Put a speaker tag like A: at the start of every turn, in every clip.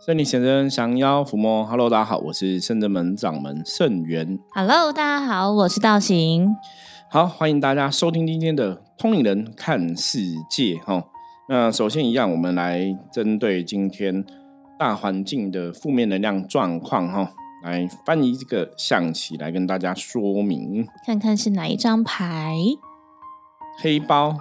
A: 圣女先生降妖伏魔，Hello，大家好，我是圣真门掌门圣元。
B: Hello，大家好，我是道行。
A: 好，欢迎大家收听今天的通灵人看世界哈。那首先一样，我们来针对今天大环境的负面能量状况哈，来翻译这个象棋来跟大家说明。
B: 看看是哪一张牌？
A: 黑包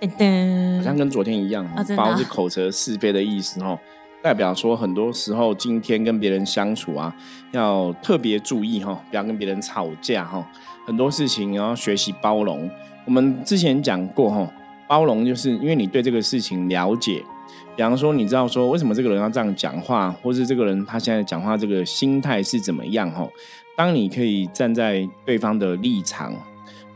B: 噔噔
A: 好像，跟昨天一样，包是口舌是非的意思哈，代表说很多时候今天跟别人相处啊，要特别注意哈，不要跟别人吵架哈。很多事情要学习包容。我们之前讲过哈，包容就是因为你对这个事情了解，比方说你知道说为什么这个人要这样讲话，或是这个人他现在讲话这个心态是怎么样哈。当你可以站在对方的立场，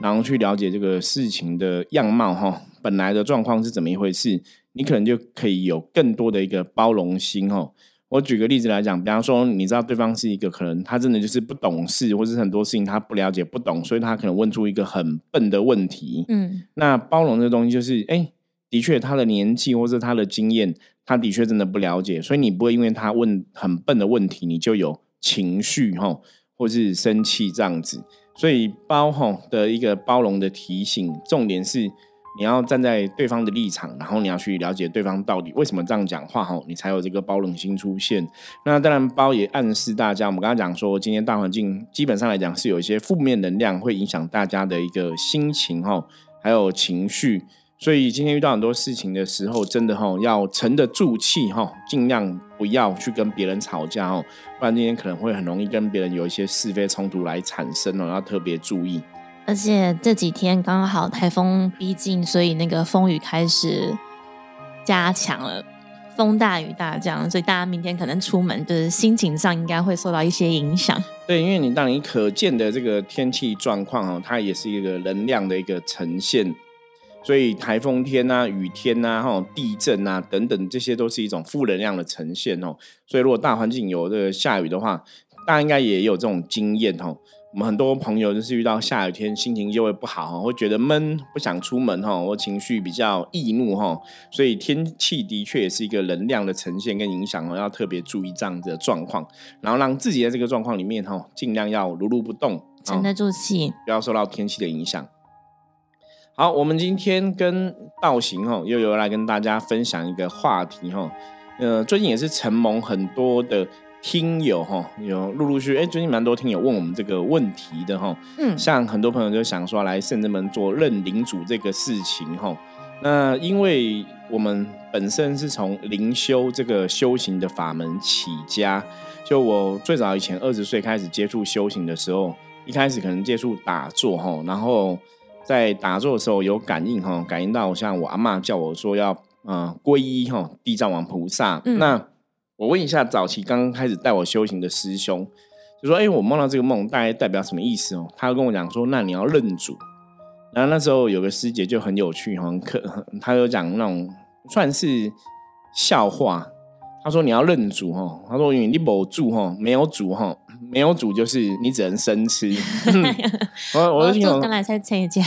A: 然后去了解这个事情的样貌哈，本来的状况是怎么一回事，你可能就可以有更多的一个包容心哦。我举个例子来讲，比方说，你知道对方是一个可能他真的就是不懂事，或是很多事情他不了解、不懂，所以他可能问出一个很笨的问题。
B: 嗯，
A: 那包容这个东西就是，哎，的确他的年纪或者他的经验，他的确真的不了解，所以你不会因为他问很笨的问题，你就有情绪哈，或是生气这样子。所以包吼的一个包容的提醒，重点是你要站在对方的立场，然后你要去了解对方到底为什么这样讲话哈，你才有这个包容心出现。那当然，包也暗示大家，我们刚刚讲说，今天大环境基本上来讲是有一些负面能量会影响大家的一个心情哈，还有情绪。所以今天遇到很多事情的时候，真的哈要沉得住气哈，尽量不要去跟别人吵架哦，不然今天可能会很容易跟别人有一些是非冲突来产生哦，要特别注意。
B: 而且这几天刚好台风逼近，所以那个风雨开始加强了，风大雨大降，所以大家明天可能出门就是心情上应该会受到一些影响。
A: 对，因为你当你可见的这个天气状况哦，它也是一个能量的一个呈现，所以台风天啊、雨天啊、哈地震啊等等，这些都是一种负能量的呈现哦。所以如果大环境有这个下雨的话，大家应该也有这种经验哦。我们很多朋友就是遇到下雨天，心情就会不好，会觉得闷，不想出门哈，或情绪比较易怒哈。所以天气的确也是一个能量的呈现跟影响哦，要特别注意这样子的状况，然后让自己在这个状况里面哈，尽量要如如不动，哦
B: 沉得住气，
A: 不要受到天气的影响。好，我们今天跟道行哈，又有来跟大家分享一个话题哈。呃，最近也是承蒙很多的听友哈，有陆陆续续哎，最近蛮多听友问我们这个问题的哈。
B: 嗯，
A: 像很多朋友就想说来圣真门做认领主这个事情哈。那因为我们本身是从灵修这个修行的法门起家，就我最早以前二十岁开始接触修行的时候，一开始可能接触打坐哈，然后在打坐的时候有感应哈，感应到像我阿妈叫我说要呃皈依哈地藏王菩萨。
B: 嗯
A: 那我问一下早期刚刚开始带我修行的师兄，就说：“哎、我梦到这个梦，大概代表什么意思哦？”他跟我讲说：“那你要认主。”然后那时候有个师姐就很有趣，很可，他有讲那种算是笑话。他说：“你要认主哦。”他说：“因为你没主哈，没有主哈，没有主就是你只能生吃。我”我就听懂
B: 做刚，才才这一家，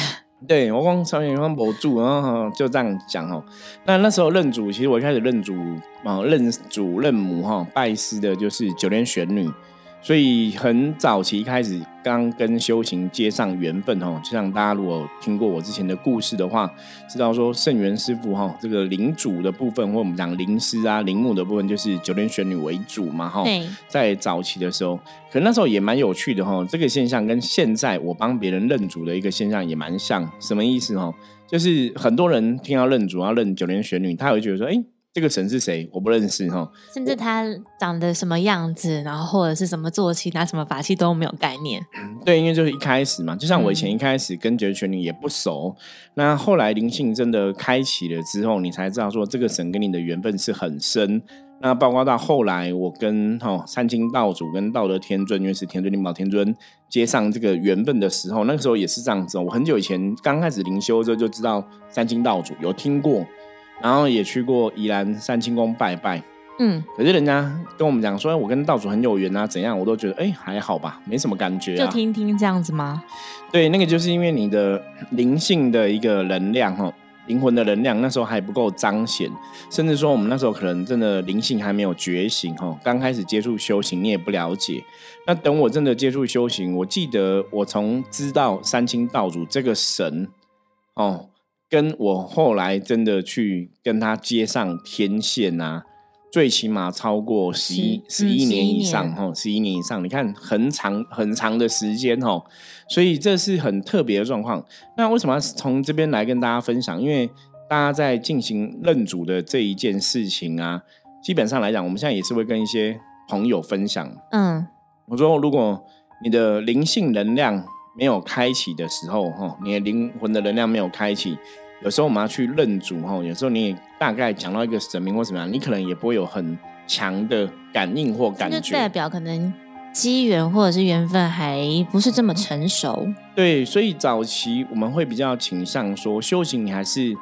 A: 对我光上面光博主，然后就这样讲哦。那那时候认主，其实我一开始认主啊、认主认母哈，拜师的就是九莲玄女。所以很早期开始刚跟修行接上缘分哦，就像大家如果听过我之前的故事的话，知道说圣元师傅哈这个灵主的部分，或我们讲灵师啊灵母的部分，就是九天玄女为主嘛哈。
B: 对，
A: 在早期的时候，可能那时候也蛮有趣的哈。这个现象跟现在我帮别人认主的一个现象也蛮像。什么意思哈？就是很多人听到认主要认九天玄女，他会觉得说，哎、这个神是谁？我不认识哈。
B: 甚至他长得什么样子，然后或者是什么坐骑、拿什么法器都没有概念。
A: 对，因为就是一开始嘛，就像我以前
B: 嗯
A: 一开始跟九泉女也不熟，那后来灵性真的开启了之后，你才知道说这个神跟你的缘分是很深。那包括到后来，我跟哈、三清道主跟道德天尊，因为是天尊灵宝天尊接上这个缘分的时候，那个时候也是这样子哦。我很久以前刚开始灵修之后就知道三清道主有听过，然后也去过宜兰三清宫拜拜。
B: 嗯，
A: 可是人家跟我们讲说，哎我跟道主很有缘啊，怎样，我都觉得哎、还好吧，没什么感觉
B: 就
A: 啊。
B: 听听这样子吗？
A: 对，那个就是因为你的灵性的一个能量哈，灵魂的能量那时候还不够彰显，甚至说我们那时候可能真的灵性还没有觉醒哈。刚开始接触修行，你也不了解。那等我真的接触修行，我记得我从知道三清道主这个神哦，跟我后来真的去跟他接上天线啊，最起码超过十一十一年以上哈，十一年以上，你看很长很长的时间哦。所以这是很特别的状况。那为什么要从这边来跟大家分享？因为大家在进行认主的这一件事情啊，基本上来讲，我们现在也是会跟一些朋友分享。嗯，我说，如果你的灵性能量没有开启的时候，哈，你的灵魂的能量没有开启，有时候我们要去认主，哈，有时候你也大概讲到一个神明或怎么样，你可能也不会有很强的感应或感觉，
B: 代表可能。机缘或者是缘分还不是这么成熟，
A: 对，所以早期我们会比较倾向说，修行你还是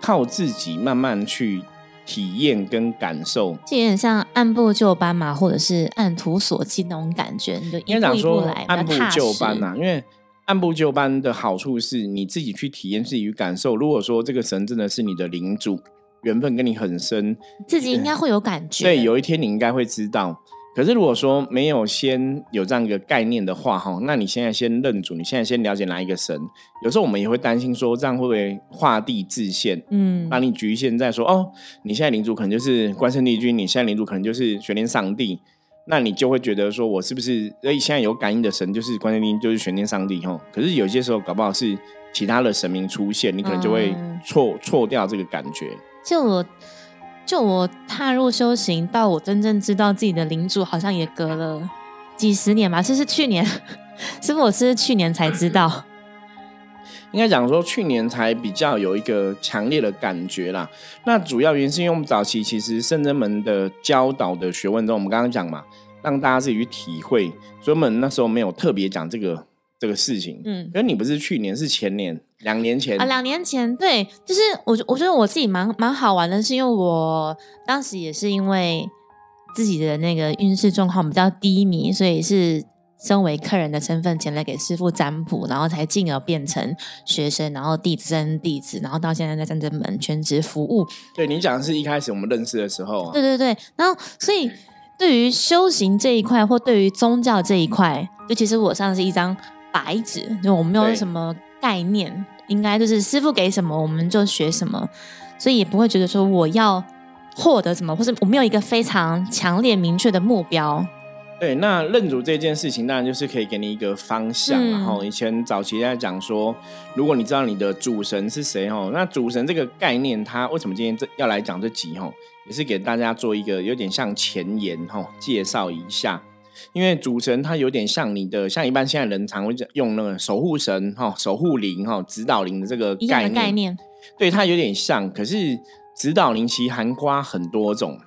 A: 靠自己慢慢去体验跟感受，
B: 就有点像按部就班嘛，或者是按图索骥那种感觉，你就一步一步来，
A: 按部就班呐。因为按部就班的好处是你自己去体验自己感受。如果说这个神真的是你的领主，缘分跟你很深，
B: 自己应该会有感觉。
A: 对，有一天你应该会知道。可是如果说没有先有这样一个概念的话，哈，那你现在先认主，你现在先了解哪一个神？有时候我们也会担心说，这样会不会画地自限？嗯，把你局限在说，哦，你现在领主可能就是关圣帝君，你现在领主可能就是玄天上帝，那你就会觉得说，我是不是？所以现在有感应的神就是关圣帝君，就是玄天上帝，哈。可是有些时候搞不好是其他的神明出现，你可能就会错错掉这个感觉。
B: 就我。就我踏入修行到我真正知道自己的领主，好像也隔了几十年吧。这是去年，师傅，我是去年才知道。
A: 应该讲说，去年才比较有一个强烈的感觉啦。那主要原因是因为我们早期其实圣真门的教导的学问中，我们刚刚讲嘛，让大家自己去体会，所以我们那时候没有特别讲这个。这个事情，嗯，可是你不是去年，是前年，两年前
B: 啊，两年前，对，就是我，我觉得我自己蛮蛮好玩的，是因为我当时也是因为自己的那个运势状况比较低迷，所以是身为客人的身份前来给师傅占卜，然后才进而变成学生，然后弟子升弟子，然后到现在在战争门全职服务。
A: 对你讲的是一开始我们认识的时候，
B: 对对对，然后所以对于修行这一块，或对于宗教这一块，就其实我上是一张。白纸，就我们没有什么概念，应该就是师傅给什么我们就学什么，所以也不会觉得说我要获得什么，或是我没有一个非常强烈明确的目标。
A: 对，那认主这件事情，当然就是可以给你一个方向。然后以前早期在讲说，如果你知道你的主神是谁哦，那主神这个概念，它为什么今天这要来讲这集哦，也是给大家做一个有点像前言哈，介绍一下。因为主神它有点像你的，像一般现在人常会用那个守护神哈、守护灵哈、指导灵的这个概念，
B: 概念，
A: 对它有点像。可是指导灵其实含瓜很多种，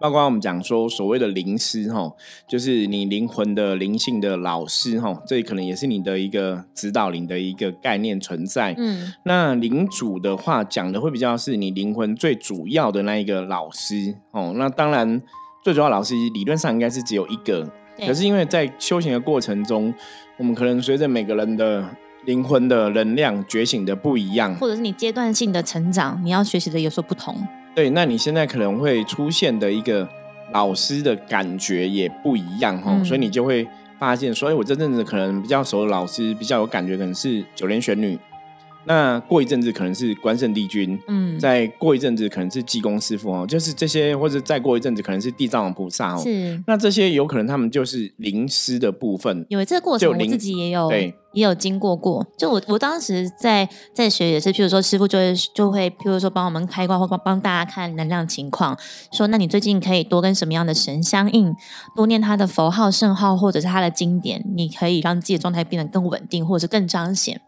A: 包括我们讲说所谓的灵师哈，就是你灵魂的灵性的老师哈，这可能也是你的一个指导灵的一个概念存在。嗯，那灵主的话讲的会比较是你灵魂最主要的那一个老师哦。那当然。最主要老师理论上应该是只有一个，可是因为在修行的过程中，我们可能随着每个人的灵魂的能量觉醒的不一样，
B: 或者是你阶段性的成长，你要学习的有所不同。
A: 对，那你现在可能会出现的一个老师的感觉也不一样哈，所以你就会发现，所以我这阵子可能比较熟的老师，比较有感觉，可能是九莲玄女。那过一阵子可能是关圣帝君，嗯，再过一阵子可能是济公师傅哦，就是这些，或者再过一阵子可能是地藏王菩萨哦。是，那这些有可能他们就是灵师的部分。
B: 因为这个过程我自己也有，对，也有经过过。就我我当时在在学也是，譬如说师傅就会就会，譬如说帮我们开光或帮帮大家看能量情况，说那你最近可以多跟什么样的神相应，多念他的佛号圣号或者是他的经典，你可以让自己的状态变得更稳定，或者是更彰显。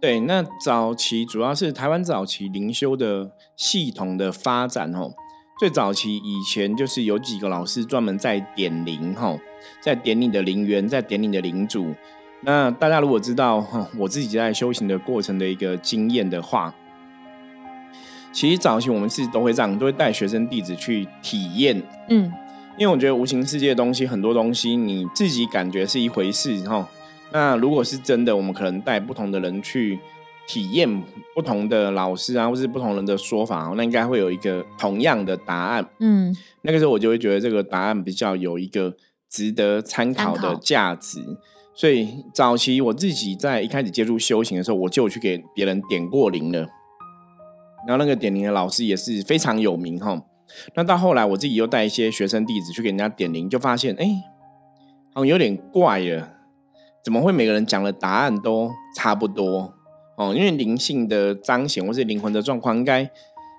A: 对，那早期主要是台湾早期灵修的系统的发展哦。最早期以前就是有几个老师专门在点灵哈，在点你的灵源，在点你的灵主。那大家如果知道我自己在修行的过程的一个经验的话，其实早期我们是都会这样，都会带学生弟子去体验。嗯，因为我觉得无形世界的东西，很多东西你自己感觉是一回事哈。那如果是真的，我们可能带不同的人去体验不同的老师啊，或是不同人的说法，那应该会有一个同样的答案。
B: 嗯，
A: 那个时候我就会觉得这个答案比较有一个值得参考的价值。所以早期我自己在一开始接触修行的时候，我就去给别人点过灵了。然后那个点灵的老师也是非常有名哈。那到后来我自己又带一些学生弟子去给人家点灵，就发现哎，好像有点怪了。怎么会每个人讲的答案都差不多？哦，因为灵性的彰显或是灵魂的状况，应该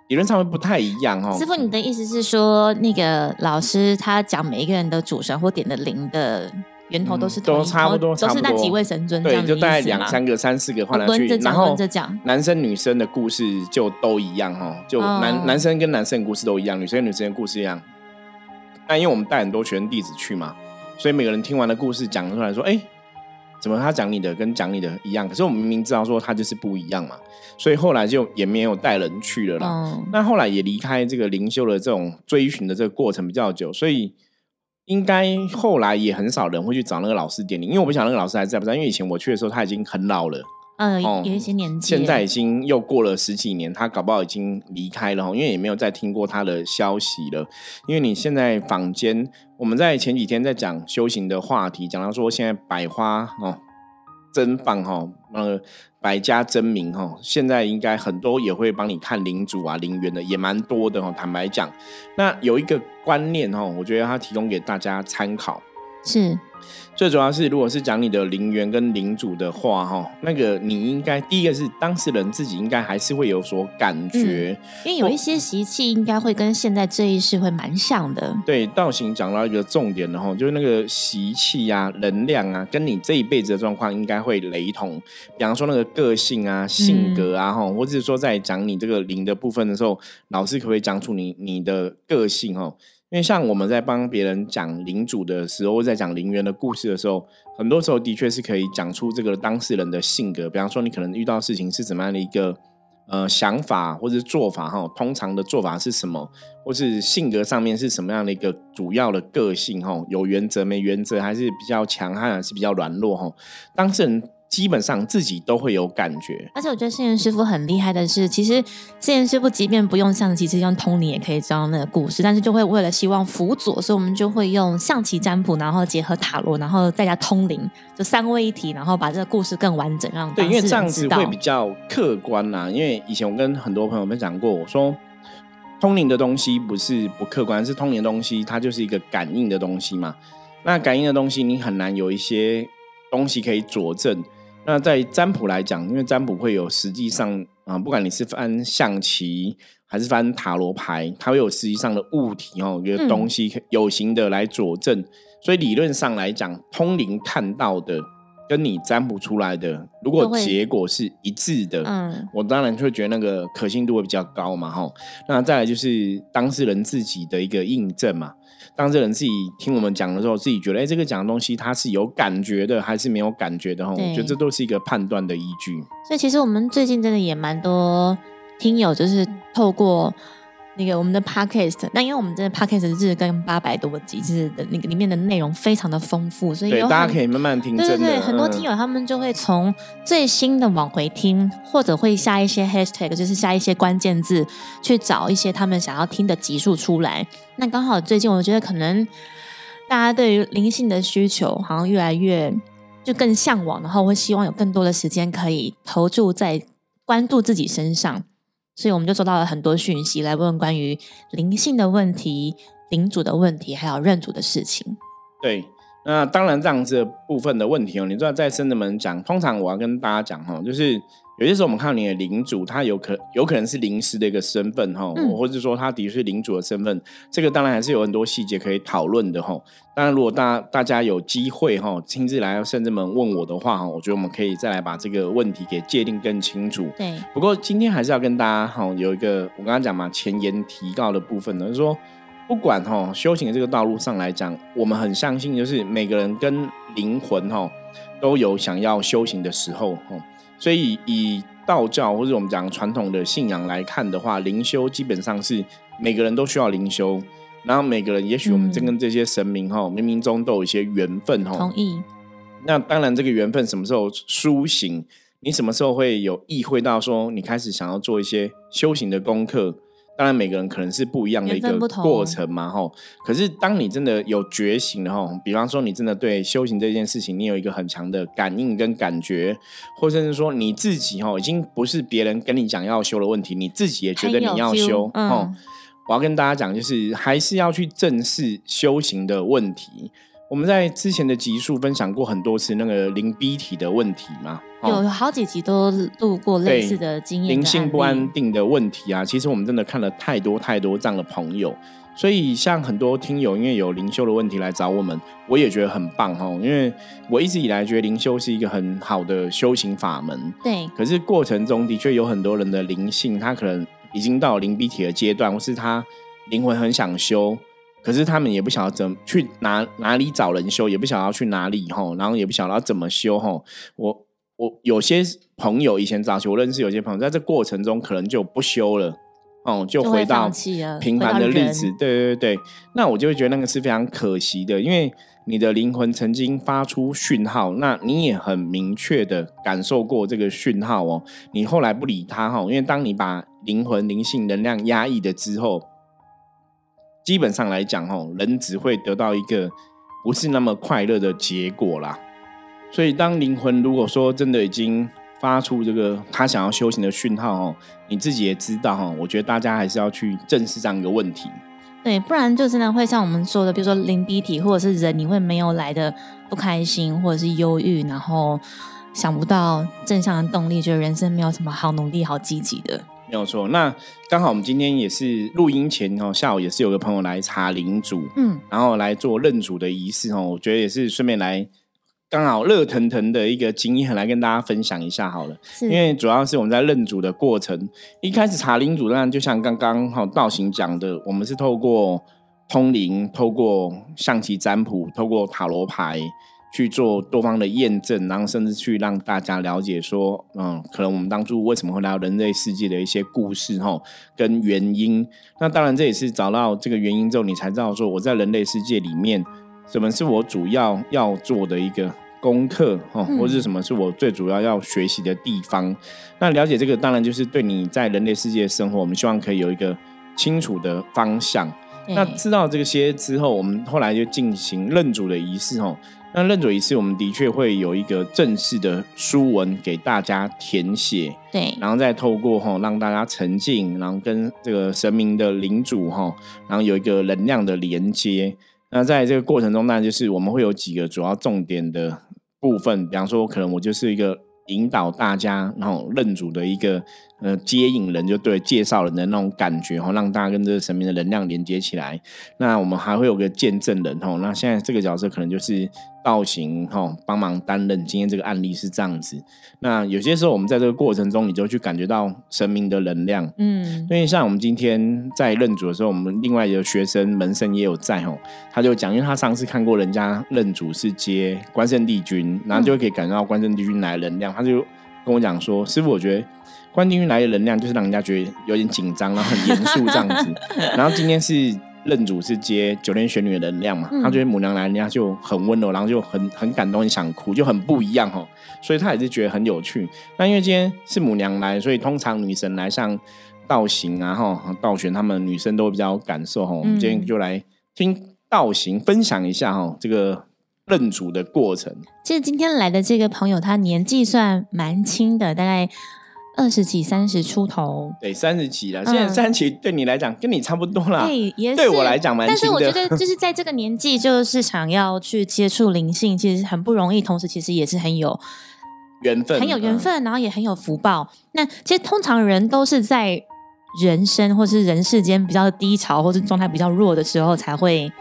A: 理论上会不太一样哦。
B: 师傅，你的意思是说，那个老师他讲每一个人的主神或点的灵的源头都是
A: 嗯都差不多
B: 都是那几位神尊这
A: 对，
B: 样
A: 就大概两三个、三四个换来去然后。男生女生的故事就都一样哦，就男、
B: 哦
A: 男生跟男生的故事都一样，女生跟女生的故事一样。那因为我们带很多学生弟子去嘛，所以每个人听完的故事讲出来说，哎、怎么他讲你的跟讲你的一样？可是我们明明知道说他就是不一样嘛，所以后来就也没有带人去了啦。
B: 嗯，
A: 那后来也离开这个灵修的这种追寻的这个过程比较久，所以应该后来也很少人会去找那个老师点名，因为我不晓得那个老师还在不在，因为以前我去的时候他已经很老了。
B: 呃，
A: 哦
B: 有一些年纪了，
A: 现在已经又过了十几年，他搞不好已经离开了哈，因为也没有再听过他的消息了。因为你现在坊间，我们在前几天在讲修行的话题，讲到说现在百花哦珍放哈，呃百家争鸣哈，现在应该很多也会帮你看灵主啊、灵源的，也蛮多的哦。坦白讲，那有一个观念哈，我觉得他提供给大家参考。
B: 是
A: 最主要是，如果是讲你的灵源跟灵主的话，哈，那个你应该第一个是当事人自己应该还是会有所感觉。
B: 因为有一些习气应该会跟现在这一世会蛮像的。
A: 对，道行讲到一个重点的哈，就是那个习气啊、能量啊，跟你这一辈子的状况应该会雷同。比方说那个个性啊、性格啊，哈、或者是说在讲你这个灵的部分的时候，老师可不可以讲出你你的个性哈？因为像我们在帮别人讲灵主的时候，在讲灵园的故事的时候，很多时候的确是可以讲出这个当事人的性格。比方说，你可能遇到事情是怎么样的一个呃想法或者是做法哈，通常的做法是什么，或是性格上面是什么样的一个主要的个性哈，有原则没原则，还是比较强悍，还是比较软弱哈？当事人基本上自己都会有感觉。
B: 而且我觉得圣元师傅很厉害的是，其实圣元师傅即便不用象棋，其实用通灵也可以知道那个故事，但是就会为了希望辅佐，所以我们就会用象棋占卜，然后结合塔罗，然后再加通灵，就三位一体，然后把这个故事更完整，让
A: 对，因为这样子会比较客观啦。因为以前我跟很多朋友分享过，我说通灵的东西不是不客观，是通灵的东西它就是一个感应的东西嘛。那感应的东西，你很难有一些东西可以佐证。那在占卜来讲，因为占卜会有实际上啊、不管你是翻象棋还是翻塔罗牌，它会有实际上的物体哦，一个东西可有形的来佐证。所以理论上来讲，通灵看到的跟你占卜出来的，如果结果是一致的，
B: 嗯，
A: 我当然就会觉得那个可信度会比较高嘛，哈。那再来就是当事人自己的一个印证嘛。当事人自己听我们讲的时候，自己觉得，哎、这个讲的东西他是有感觉的，还是没有感觉的？哈，我觉得这都是一个判断的依据。
B: 所以其实我们最近真的也蛮多听友，就是透过那个我们的 podcast，那因为我们真的 podcast 日跟八百多集，就是的那个里面的内容非常的丰富，所以
A: 对，大家可以慢慢听，
B: 对对对，很多
A: 嗯
B: 听友他们就会从最新的往回听，或者会下一些 hashtag，就是下一些关键字，去找一些他们想要听的集数出来。那刚好最近我觉得可能大家对于灵性的需求好像越来越就更向往，然后会希望有更多的时间可以投注在关注自己身上，所以我们就收到了很多讯息来问关于灵性的问题、领主的问题，还有认主的事情。
A: 对，那当然这样子部分的问题哦，你知道在圣人门讲，通常我要跟大家讲哦，就是有些时候我们看到你的领主，他有可有可能是临时的一个身份哈，
B: 嗯
A: 或者说他的确是领主的身份，这个当然还是有很多细节可以讨论的哈。当然，如果大大家有机会哈，亲自来到圣人门问我的话哈，我觉得我们可以再来把这个问题给界定更清楚。
B: 对，
A: 不过今天还是要跟大家哈有一个我刚刚讲嘛前言提到的部分呢，就是说不管哈修行的这个道路上来讲，我们很相信就是每个人跟灵魂哈都有想要修行的时候哈，所以以道教或者我们讲传统的信仰来看的话，灵修基本上是每个人都需要灵修。然后每个人，也许我们正跟这些神明哈、冥冥中都有一些缘分哈，
B: 同意。
A: 那当然，这个缘分什么时候苏醒，你什么时候会有意会到说你开始想要做一些修行的功课？当然，每个人可能是不一样的一个过程嘛，吼。可是，当你真的有觉醒了，吼，比方说你真的对修行这件事情，你有一个很强的感应跟感觉，或者是说你自己，吼，已经不是别人跟你讲要修的问题，你自己也觉得你要修，哦。我要跟大家讲，就是还是要去正视修行的问题。我们在之前的集数分享过很多次那个灵 B 体的问题嘛，
B: 有好几集都录过类似的经验。
A: 灵性不安定的问题啊，其实我们真的看了太多太多这样的朋友，所以像很多听友因为有灵修的问题来找我们，我也觉得很棒哈，因为我一直以来觉得灵修是一个很好的修行法门。
B: 对，
A: 可是过程中的确有很多人的灵性，他可能已经到灵 B 体的阶段，或是他灵魂很想修。可是他们也不晓得怎去哪哪里找人修，也不晓得要去哪里吼，然后也不晓得要怎么修吼。我我有些朋友以前早期我认识有些朋友，在这过程中可能就不修了，哦，就回到平凡的日子。对对对，那我就会觉得那个是非常可惜的，因为你的灵魂曾经发出讯号，那你也很明确的感受过这个讯号哦。你后来不理他哈，因为当你把灵魂灵性能量压抑的之后。基本上来讲，吼，人只会得到一个不是那么快乐的结果啦。所以，当灵魂如果说真的已经发出这个他想要修行的讯号，哦，你自己也知道，哈，我觉得大家还是要去正视这样一个问题。
B: 对，不然就真的会像我们说的，比如说灵鼻体或者是人，你会没有来的不开心或者是忧郁，然后想不到正向的动力，觉得人生没有什么好努力、好积极的。
A: 没有错，那刚好我们今天也是录音前哦，下午也是有个朋友来查领主，嗯，然后来做认主的仪式哦，我觉得也是顺便来刚好热腾腾的一个经验来跟大家分享一下好了，因为主要是我们在认主的过程，一开始查领主，当然就像刚刚哈道行讲的，我们是透过通灵，透过象棋占卜，透过塔罗牌。去做多方的验证，然后甚至去让大家了解说，嗯，可能我们当初为什么会来到人类世界的一些故事哈，跟原因。那当然这也是找到这个原因之后，你才知道说我在人类世界里面，什么是我主要要做的一个功课哈，或者什么是我最主要要学习的地方。那了解这个，当然就是对你在人类世界生活，我们希望可以有一个清楚的方向。那知道这些之后，我们后来就进行认主的仪式哦。那认主仪式，我们的确会有一个正式的书文给大家填写，
B: 对，
A: 然后再透过哈让大家沉浸，然后跟这个神明的领主哈，然后有一个能量的连接。那在这个过程中，那就是我们会有几个主要重点的部分，比方说，可能我就是一个引导大家然后认主的一个。呃，接引人就对，介绍人的那种感觉哈，让大家跟这个神明的能量连接起来。那我们还会有个见证人哈，那现在这个角色可能就是道行哈，帮忙担任。今天这个案例是这样子。那有些时候我们在这个过程中，你就去感觉到神明的能量。嗯，因为像我们今天在认主的时候，我们另外一个学生门生也有在哈，他就讲，因为他上次看过人家认主是接关圣帝君，然后就可以感觉到关圣帝君来的能量，他就跟我讲说，师傅，我觉得。关帝君来的能量就是让人家觉得有点紧张，然后很严肃这样子。然后今天是任主是接九天玄女的能量嘛，他觉得母娘来人家就很温柔，然后就很很感动，很想哭，就很不一样哈。所以他也是觉得很有趣。那因为今天是母娘来，所以通常女神来像道行啊哈道玄他们女生都比较有感受哈。我们今天就来听道行分享一下哈这个认主的过程。
B: 其实今天来的这个朋友，他年纪算蛮轻的，大概。二十几、三十出头，
A: 对，三十几了。现在三十几对你来讲，跟你差不多啦。
B: 对，也
A: 对我来讲蛮
B: 但是我觉得，就是在这个年纪，就是想要去接触灵性，其实很不容易。同时，其实也是很有
A: 缘分，
B: 很有缘分，然后也很有福报。那其实通常人都是在人生或是人世间比较低潮，或是状态比较弱的时候才会。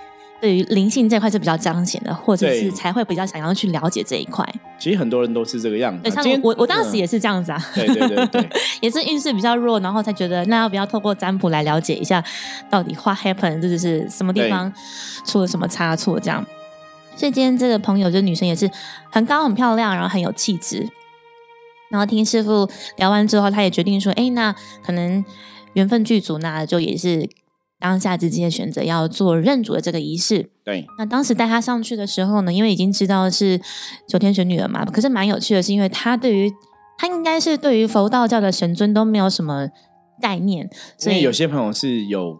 B: 对于灵性这块是比较彰显的，或者是才会比较想要去了解这一块。
A: 其实很多人都是这个样子。
B: 像我，我当时也是这样子
A: 啊。对对对对，
B: 也是运势比较弱，然后才觉得那要不要透过占卜来了解一下，到底 what happened，这就是什么地方出了什么差错这样。所以今天这个朋友，这女生也是很高很漂亮，然后很有气质。然后听师傅聊完之后，她也决定说：“哎，那可能缘分剧组，那就也是。”当下直接选择要做认主的这个仪式。
A: 对，
B: 那当时带他上去的时候呢，因为已经知道是九天玄女了嘛，可是蛮有趣的是，因为他对于他应该是对于佛道教的神尊都没有什么概念，所以
A: 因为有些朋友是有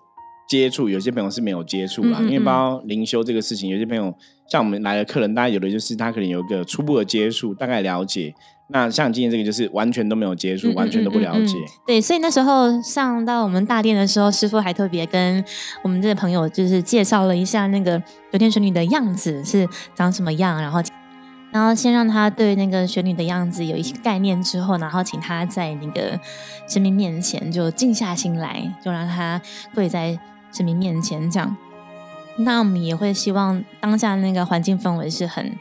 A: 接触，有些朋友是没有接触啦。
B: 嗯嗯嗯
A: 因为包括灵修这个事情，有些朋友像我们来的客人，大家有的就是他可能有一个初步的接触，大概了解。那像今天这个就是完全都没有接触，
B: 嗯
A: 完全都不了解。
B: 对，所以那时候上到我们大殿的时候，师傅还特别跟我们这个朋友就是介绍了一下那个九天玄女的样子是长什么样，然后然后先让他对那个玄女的样子有一些概念之后，然后请他在那个神明面前就静下心来，就让他跪在神明面前这样。那我们也会希望当下那个环境氛围是很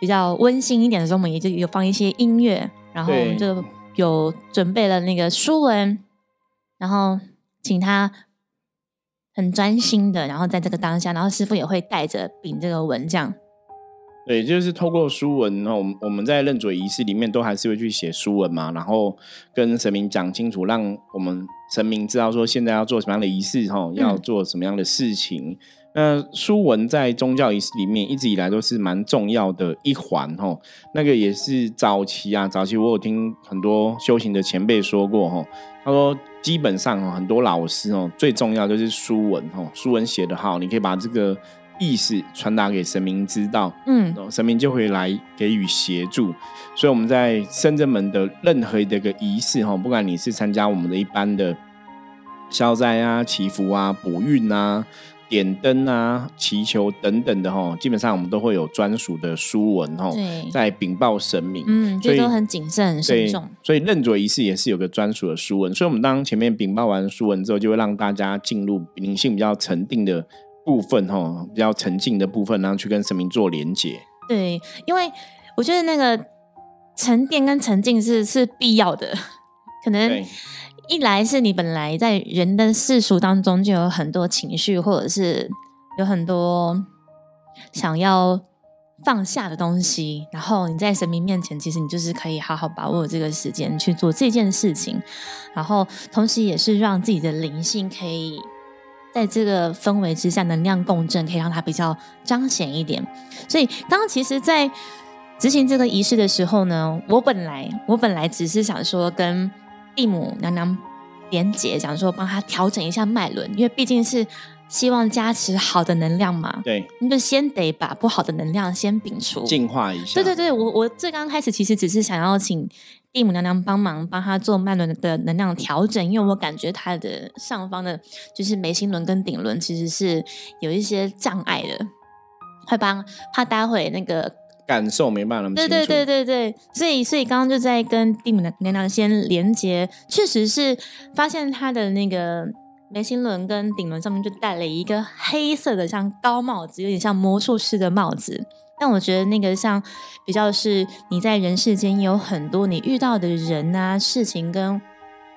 B: 比较温馨一点的时候，我们也就有放一些音乐，然后我们就有准备了那个书文，然后请他很专心的，然后在这个当下，然后师傅也会带着秉这个文这样。
A: 对，就是透过书文，然后我们我们在认嘴仪式里面都还是会去写书文嘛，然后跟神明讲清楚，让我们神明知道说现在要做什么样的仪式，哈，要做什么样的事情。那书文在宗教仪式里面一直以来都是蛮重要的一环，哦。那个也是早期啊，早期我有听很多修行的前辈说过，哈，他说基本上哦，很多老师哦，最重要就是书文，哈，书文写得好，你可以把这个意识传达给神明知道，
B: 嗯
A: 哦神明就会来给予协助。所以我们在深圳门的任何的一个仪式哈，不管你是参加我们的一般的消灾啊、祈福啊、补运啊、点灯啊、祈求等等的哈，基本上我们都会有专属的书文哈，
B: 对
A: 在禀报神明。
B: 嗯，
A: 所以
B: 这都很谨慎、很慎重。，
A: 所以认罪仪式也是有个专属的书文，所以我们当前面禀报完书文之后，就会让大家进入灵性比较沉定的部分哈，比较沉静的部分，然后去跟神明做连接。
B: 对，因为我觉得那个沉淀跟沉静是是必要的，可能
A: 对
B: 一来是你本来在人的世俗当中就有很多情绪，或者是有很多想要放下的东西，然后你在神明面前，其实你就是可以好好把握这个时间去做这件事情，然后同时也是让自己的灵性可以。在这个氛围之下，能量共振可以让它比较彰显一点。所以，刚刚其实，在执行这个仪式的时候呢，我本来我本来只是想说跟地母娘娘连结，想说帮她调整一下脉轮，因为毕竟是希望加持好的能量嘛，
A: 对，
B: 那就先得把不好的能量先摒除。
A: 净化一下。
B: 对对对，我我最刚开始其实只是想要请地母娘娘帮忙，帮她做脉轮的能量调整，因为我感觉她的上方的，就是眉心轮跟顶轮其实是有一些障碍的，会帮怕待会那个
A: 感受没办法那么清楚。
B: 对对对对对，所以所以刚刚就在跟地母娘娘先连接，确实是发现他的那个眉心轮跟顶轮上面就戴了一个黑色的像高帽子，有点像魔术师的帽子。但我觉得那个像比较是你在人世间有很多你遇到的人啊、事情跟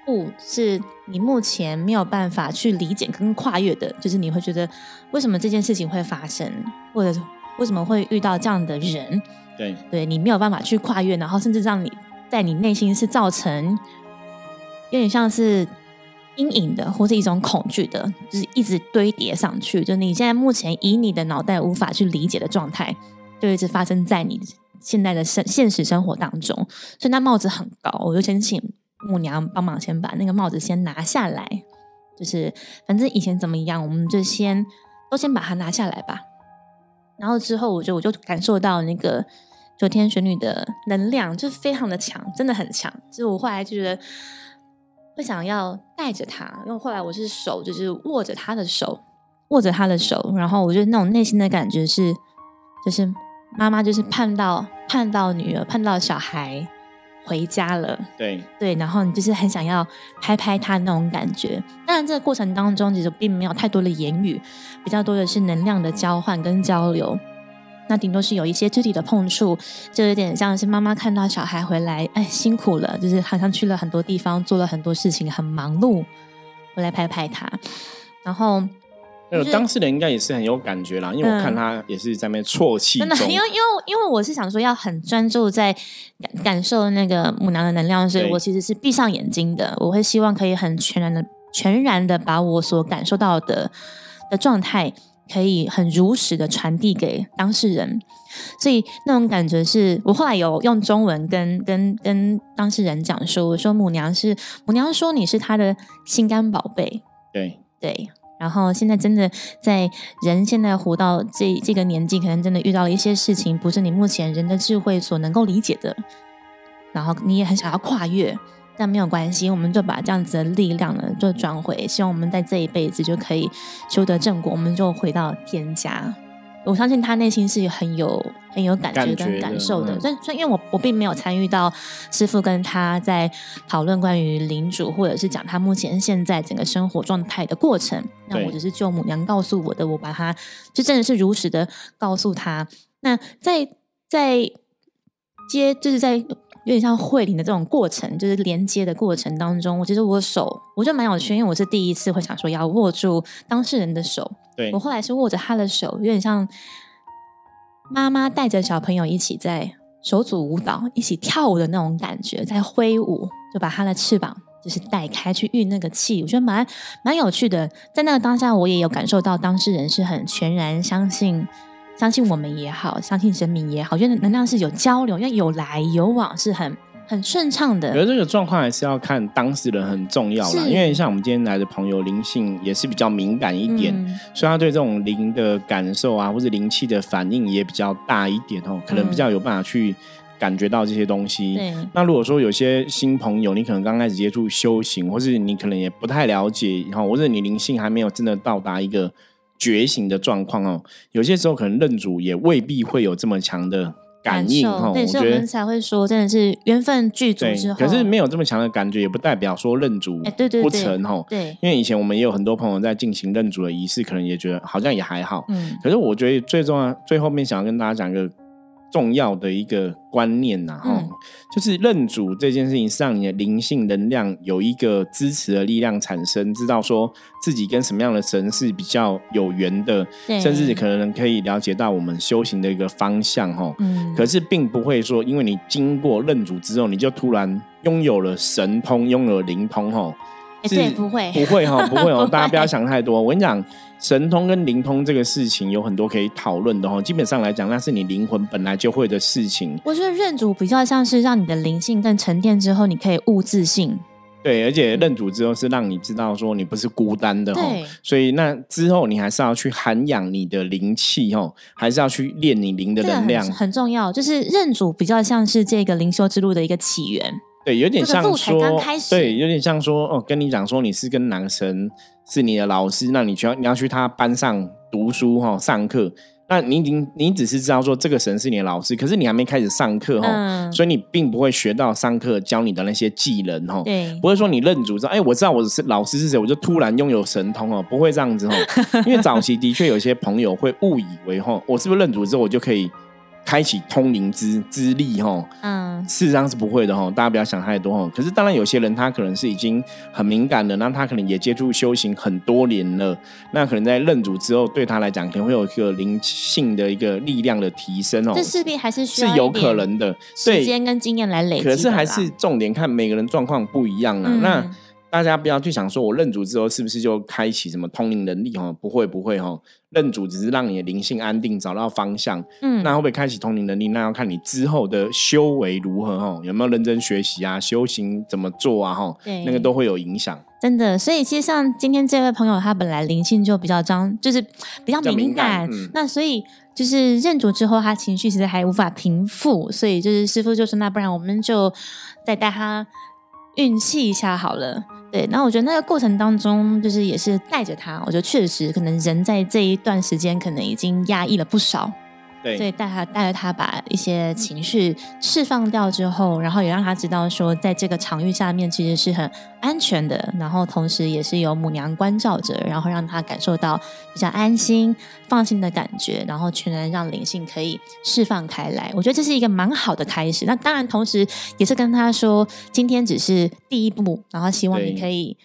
B: 物，是你目前没有办法去理解跟跨越的，就是你会觉得为什么这件事情会发生，或者为什么会遇到这样的人，
A: 对
B: 对你没有办法去跨越，然后甚至让你在你内心是造成有点像是阴影的，或是一种恐惧的，就是一直堆叠上去。就你现在目前以你的脑袋无法去理解的状态，就一直发生在你现在的生现实生活当中。所以那帽子很高，我就先请木娘帮忙先把那个帽子先拿下来。就是反正以前怎么样，我们就先都先把它拿下来吧。然后之后，我就我就感受到那个九天玄女的能量，就非常的强，真的很强。就我后来就觉得会想要带着她，因为后来我是手就是握着她的手，握着她的手，然后我就那种内心的感觉是，就是妈妈就是盼到盼到女儿，盼到小孩回家了。
A: 对
B: 对，然后你就是很想要拍拍他那种感觉。当然，这个过程当中其实并没有太多的言语，比较多的是能量的交换跟交流。那顶多是有一些肢体的碰触，就有点像是妈妈看到小孩回来，哎，辛苦了，就是好像去了很多地方，做了很多事情，很忙碌，回来拍拍他。然后
A: 那当事人应该也是很有感觉啦，因为我看他也是在那边啜泣
B: 真的，因为因为因为我是想说要很专注在感感受那个母娘的能量，所以我其实是闭上眼睛的。我会希望可以很全然的、全然的把我所感受到的的状态，可以很如实的传递给当事人。所以那种感觉是我后来有用中文跟跟跟当事人讲说，我说母娘是母娘说你是她的心肝宝贝，
A: 对
B: 对。然后现在真的在人现在活到这这个年纪，可能真的遇到了一些事情，不是你目前人的智慧所能够理解的。然后你也很想要跨越，但没有关系，我们就把这样子的力量呢，就转回，希望我们在这一辈子就可以修得正果，我们就回到天家。我相信他内心是很有很有感觉跟感受的，所以，所以因为我我并没有参与到师傅跟他在讨论关于领主或者是讲他目前现在整个生活状态的过程，那我只是舅母娘告诉我的，我把他就真的是如实的告诉他。那在在接就是在有点像会灵的这种过程，就是连接的过程当中，我觉得我手我就蛮有趣，因为我是第一次会想说要握住当事人的手。
A: 对
B: 我后来是握着他的手，有点像妈妈带着小朋友一起在手组舞蹈、一起跳舞的那种感觉，在挥舞，就把他的翅膀就是带开去运那个气，我觉得蛮蛮有趣的。在那个当下，我也有感受到当事人是很全然相信，相信我们也好，相信神明也好，觉得能量是有交流，因为有来有往，是很。很顺畅的，
A: 而这个状况还是要看当事人很重要啦。因为像我们今天来的朋友，灵性也是比较敏感一点，所以他对这种灵的感受啊，或者灵气的反应也比较大一点哦，可能比较有办法去感觉到这些东西。那如果说有些新朋友，你可能刚开始接触修行，或是你可能也不太了解，然后或者你灵性还没有真的到达一个觉醒的状况哦，有些时候可能认主也未必会有这么强的。感应哈，
B: 对，所以我们才会说，真的是缘分具足之后。
A: 可是没有这么强的感觉，也不代表说认主不成哈。
B: 对，
A: 因为以前我们也有很多朋友在进行认主的仪式，可能也觉得好像也还好。嗯，可是我觉得最重要，最后面想要跟大家讲一个。重要的一个观念呐，哈，就是认主这件事情，是让你的灵性能量有一个支持的力量产生，知道说自己跟什么样的神是比较有缘的，甚至可能可以了解到我们修行的一个方向，哈。嗯。可是并不会说，因为你经过认主之后，你就突然拥有了神通，拥有灵通，哈。
B: 对，不会，
A: 不会哈，不会哦，大家不要想太多。我跟你讲，神通跟灵通这个事情有很多可以讨论的哈。基本上来讲，那是你灵魂本来就会的事情。
B: 我觉得认主比较像是让你的灵性更沉淀之后，你可以悟自信。
A: 对，而且认主之后是让你知道说你不是孤单的哈。所以那之后你还是要去涵养你的灵气哦，还是要去练你灵的能量，
B: 很重要。就是认主比较像是这个灵修之路的一个起源。
A: 对，有点像说，对，有点像说，哦，跟你讲说你是跟哪个神是你的老师，那你需要你要去他班上读书哈，上课。那你已经你只是知道说这个神是你的老师，可是你还没开始上课哈，所以你并不会学到上课教你的那些技能哈。
B: 对，
A: 不会说你认主说，哎，我知道我是老师是谁，我就突然拥有神通哦，不会这样子哈。因为早期的确有些朋友会误以为哈，我是不是认主之后我就可以。开启通灵之之力哈，嗯，事实上是不会的哈，大家不要想太多哈。可是当然有些人他可能是已经很敏感了，那他可能也接触修行很多年了，那可能在认主之后，对他来讲可能会有一个灵性的一个力量的提升哦。
B: 这势必还是需要
A: 是有可能的
B: 时间跟经验来累积。
A: 可是还是重点看每个人状况不一样啊。那大家不要去想说我认主之后是不是就开启什么通灵能力哈？不会不会哈。认主只是让你的灵性安定，找到方向。嗯，那会不会开启通灵能力？那要看你之后的修为如何哈，有没有认真学习啊？修行怎么做啊？哈，
B: 对，
A: 那个都会有影响。
B: 真的，所以其实像今天这位朋友，他本来灵性就比较张，就是比较敏感。那所以就是认主之后，他情绪其实还无法平复，所以就是师傅就说：“那不然我们就再带他运气一下好了。”对，那我觉得那个过程当中，就是也是带着他，我觉得确实可能人在这一段时间可能已经压抑了不少。
A: 所
B: 以带他带着他把一些情绪释放掉之后，然后也让他知道说，在这个场域下面其实是很安全的，然后同时也是有母娘关照着，然后让他感受到比较安心、放心的感觉，然后全然让灵性可以释放开来。我觉得这是一个蛮好的开始。那当然，同时也是跟他说，今天只是第一步，然后希望你可以。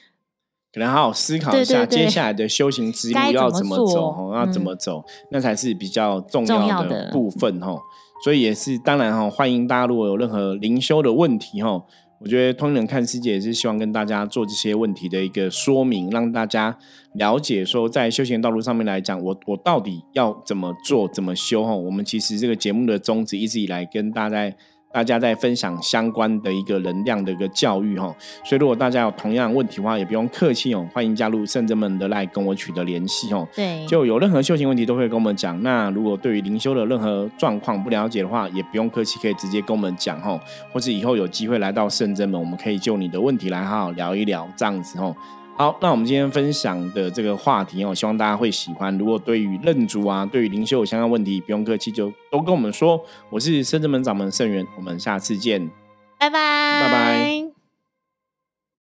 A: 可能好好思考一下，接下来的修行之路要怎么走，要怎么走，那才是比较重要的部分哈。所以也是当然哈，欢迎大家如果有任何灵修的问题哈，我觉得通灵人看世界也是希望跟大家做这些问题的一个说明，让大家了解说，在修行道路上面来讲，我我到底要怎么做，怎么修？哈，我们其实这个节目的宗旨一直以来跟大家。大家在分享相关的一个能量的一个教育哈，所以如果大家有同样问题的话，也不用客气哦，欢迎加入圣者们的来跟我取得联系哦。
B: 对，
A: 就有任何修行问题都会跟我们讲。那如果对于灵修的任何状况不了解的话，也不用客气，可以直接跟我们讲哦，或是以后有机会来到圣者们，我们可以就你的问题来好好聊一聊这样子哦。好，那我们今天分享的这个话题哦，希望大家会喜欢。如果对于认主啊，对于灵修有相关问题，不用客气，就都跟我们说。我是深圳门掌门盛元，我们下次见，
B: 拜拜，
A: 拜拜。